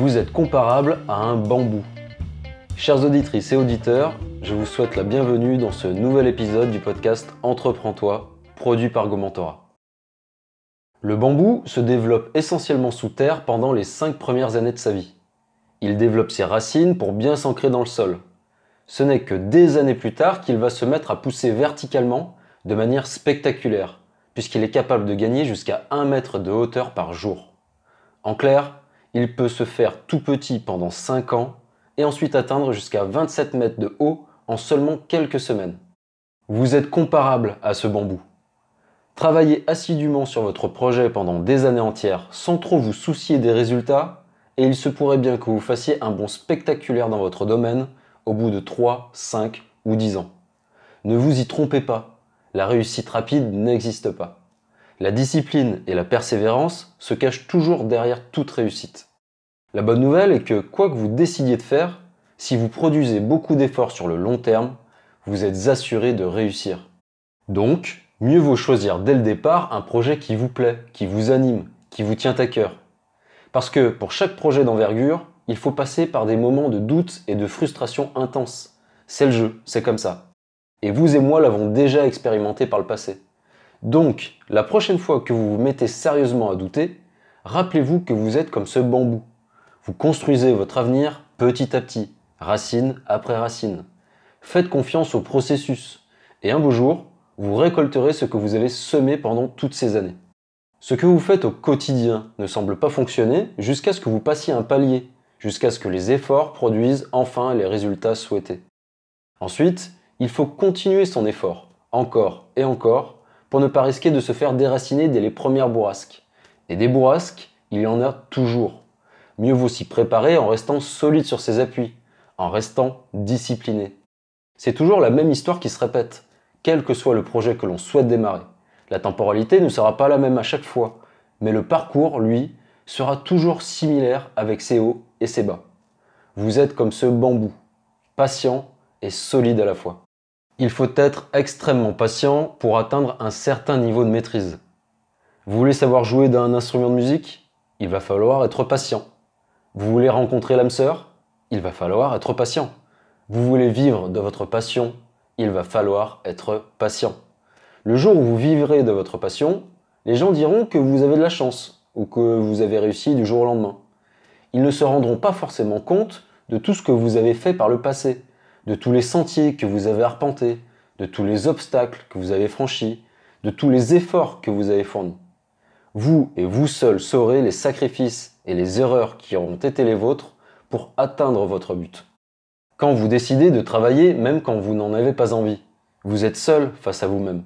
Vous êtes comparable à un bambou. Chers auditrices et auditeurs, je vous souhaite la bienvenue dans ce nouvel épisode du podcast Entreprends-toi, produit par Gomentora. Le bambou se développe essentiellement sous terre pendant les 5 premières années de sa vie. Il développe ses racines pour bien s'ancrer dans le sol. Ce n'est que des années plus tard qu'il va se mettre à pousser verticalement de manière spectaculaire, puisqu'il est capable de gagner jusqu'à 1 mètre de hauteur par jour. En clair, il peut se faire tout petit pendant 5 ans et ensuite atteindre jusqu'à 27 mètres de haut en seulement quelques semaines. Vous êtes comparable à ce bambou. Travaillez assidûment sur votre projet pendant des années entières sans trop vous soucier des résultats et il se pourrait bien que vous fassiez un bond spectaculaire dans votre domaine au bout de 3, 5 ou 10 ans. Ne vous y trompez pas, la réussite rapide n'existe pas. La discipline et la persévérance se cachent toujours derrière toute réussite. La bonne nouvelle est que quoi que vous décidiez de faire, si vous produisez beaucoup d'efforts sur le long terme, vous êtes assuré de réussir. Donc, mieux vaut choisir dès le départ un projet qui vous plaît, qui vous anime, qui vous tient à cœur. Parce que pour chaque projet d'envergure, il faut passer par des moments de doute et de frustration intenses. C'est le jeu, c'est comme ça. Et vous et moi l'avons déjà expérimenté par le passé. Donc, la prochaine fois que vous vous mettez sérieusement à douter, rappelez-vous que vous êtes comme ce bambou. Vous construisez votre avenir petit à petit, racine après racine. Faites confiance au processus et un beau jour, vous récolterez ce que vous avez semé pendant toutes ces années. Ce que vous faites au quotidien ne semble pas fonctionner jusqu'à ce que vous passiez un palier, jusqu'à ce que les efforts produisent enfin les résultats souhaités. Ensuite, il faut continuer son effort, encore et encore, pour ne pas risquer de se faire déraciner dès les premières bourrasques. Et des bourrasques, il y en a toujours. Mieux vaut s'y préparer en restant solide sur ses appuis, en restant discipliné. C'est toujours la même histoire qui se répète, quel que soit le projet que l'on souhaite démarrer. La temporalité ne sera pas la même à chaque fois, mais le parcours, lui, sera toujours similaire avec ses hauts et ses bas. Vous êtes comme ce bambou, patient et solide à la fois. Il faut être extrêmement patient pour atteindre un certain niveau de maîtrise. Vous voulez savoir jouer d'un instrument de musique? Il va falloir être patient. Vous voulez rencontrer l'âme sœur? Il va falloir être patient. Vous voulez vivre de votre passion, il va falloir être patient. Le jour où vous vivrez de votre passion, les gens diront que vous avez de la chance ou que vous avez réussi du jour au lendemain. Ils ne se rendront pas forcément compte de tout ce que vous avez fait par le passé, de tous les sentiers que vous avez arpentés, de tous les obstacles que vous avez franchis, de tous les efforts que vous avez fournis. Vous et vous seul saurez les sacrifices et les erreurs qui auront été les vôtres pour atteindre votre but. Quand vous décidez de travailler même quand vous n'en avez pas envie, vous êtes seul face à vous-même.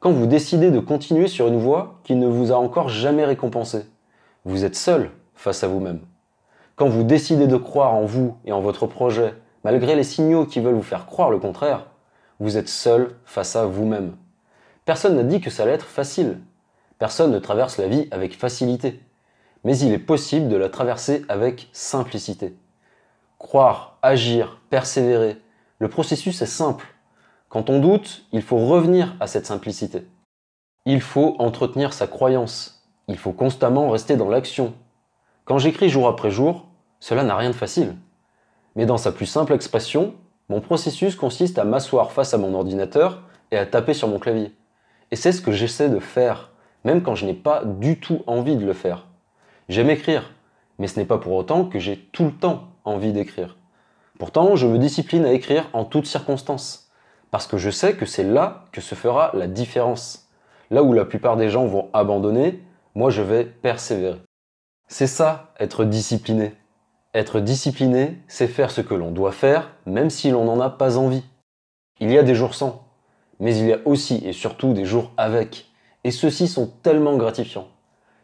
Quand vous décidez de continuer sur une voie qui ne vous a encore jamais récompensé, vous êtes seul face à vous-même. Quand vous décidez de croire en vous et en votre projet, malgré les signaux qui veulent vous faire croire le contraire, vous êtes seul face à vous-même. Personne n'a dit que ça allait être facile. Personne ne traverse la vie avec facilité mais il est possible de la traverser avec simplicité. Croire, agir, persévérer, le processus est simple. Quand on doute, il faut revenir à cette simplicité. Il faut entretenir sa croyance. Il faut constamment rester dans l'action. Quand j'écris jour après jour, cela n'a rien de facile. Mais dans sa plus simple expression, mon processus consiste à m'asseoir face à mon ordinateur et à taper sur mon clavier. Et c'est ce que j'essaie de faire, même quand je n'ai pas du tout envie de le faire. J'aime écrire, mais ce n'est pas pour autant que j'ai tout le temps envie d'écrire. Pourtant, je me discipline à écrire en toutes circonstances, parce que je sais que c'est là que se fera la différence. Là où la plupart des gens vont abandonner, moi je vais persévérer. C'est ça, être discipliné. Être discipliné, c'est faire ce que l'on doit faire, même si l'on n'en a pas envie. Il y a des jours sans, mais il y a aussi et surtout des jours avec. Et ceux-ci sont tellement gratifiants.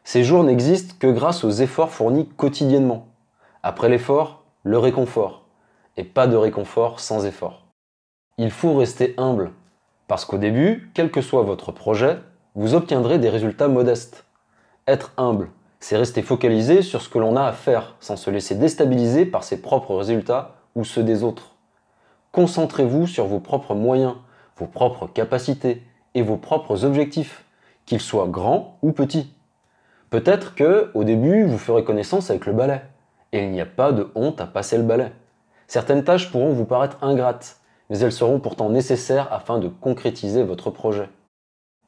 Ces jours n'existent que grâce aux efforts fournis quotidiennement. Après l'effort, le réconfort. Et pas de réconfort sans effort. Il faut rester humble, parce qu'au début, quel que soit votre projet, vous obtiendrez des résultats modestes. Être humble, c'est rester focalisé sur ce que l'on a à faire, sans se laisser déstabiliser par ses propres résultats ou ceux des autres. Concentrez-vous sur vos propres moyens, vos propres capacités et vos propres objectifs, qu'ils soient grands ou petits. Peut-être que, au début, vous ferez connaissance avec le ballet. Et il n'y a pas de honte à passer le balai. Certaines tâches pourront vous paraître ingrates, mais elles seront pourtant nécessaires afin de concrétiser votre projet.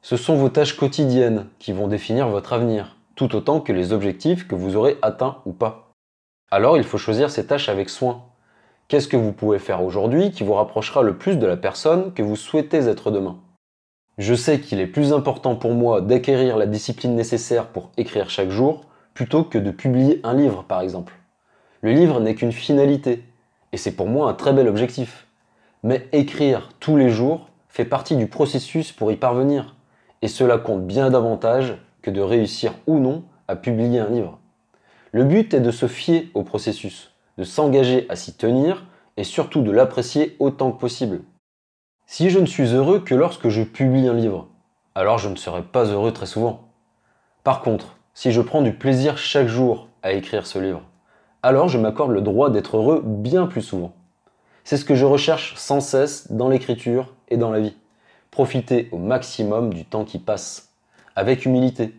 Ce sont vos tâches quotidiennes qui vont définir votre avenir, tout autant que les objectifs que vous aurez atteints ou pas. Alors il faut choisir ces tâches avec soin. Qu'est-ce que vous pouvez faire aujourd'hui qui vous rapprochera le plus de la personne que vous souhaitez être demain? Je sais qu'il est plus important pour moi d'acquérir la discipline nécessaire pour écrire chaque jour plutôt que de publier un livre par exemple. Le livre n'est qu'une finalité, et c'est pour moi un très bel objectif. Mais écrire tous les jours fait partie du processus pour y parvenir, et cela compte bien davantage que de réussir ou non à publier un livre. Le but est de se fier au processus, de s'engager à s'y tenir et surtout de l'apprécier autant que possible. Si je ne suis heureux que lorsque je publie un livre, alors je ne serai pas heureux très souvent. Par contre, si je prends du plaisir chaque jour à écrire ce livre, alors je m'accorde le droit d'être heureux bien plus souvent. C'est ce que je recherche sans cesse dans l'écriture et dans la vie. Profiter au maximum du temps qui passe, avec humilité.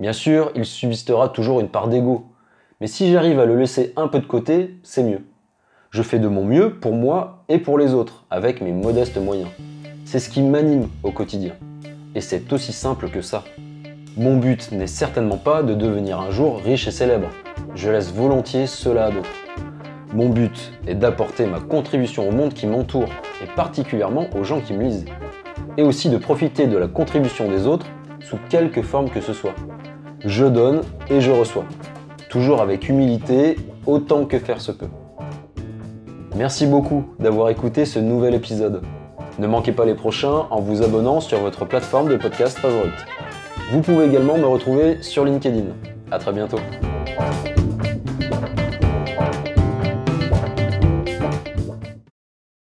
Bien sûr, il subsistera toujours une part d'ego, mais si j'arrive à le laisser un peu de côté, c'est mieux. Je fais de mon mieux pour moi et pour les autres, avec mes modestes moyens. C'est ce qui m'anime au quotidien. Et c'est aussi simple que ça. Mon but n'est certainement pas de devenir un jour riche et célèbre. Je laisse volontiers cela à d'autres. Mon but est d'apporter ma contribution au monde qui m'entoure, et particulièrement aux gens qui me lisent. Et aussi de profiter de la contribution des autres sous quelque forme que ce soit. Je donne et je reçois. Toujours avec humilité, autant que faire se peut. Merci beaucoup d'avoir écouté ce nouvel épisode. Ne manquez pas les prochains en vous abonnant sur votre plateforme de podcast favorite. Vous pouvez également me retrouver sur LinkedIn. A très bientôt.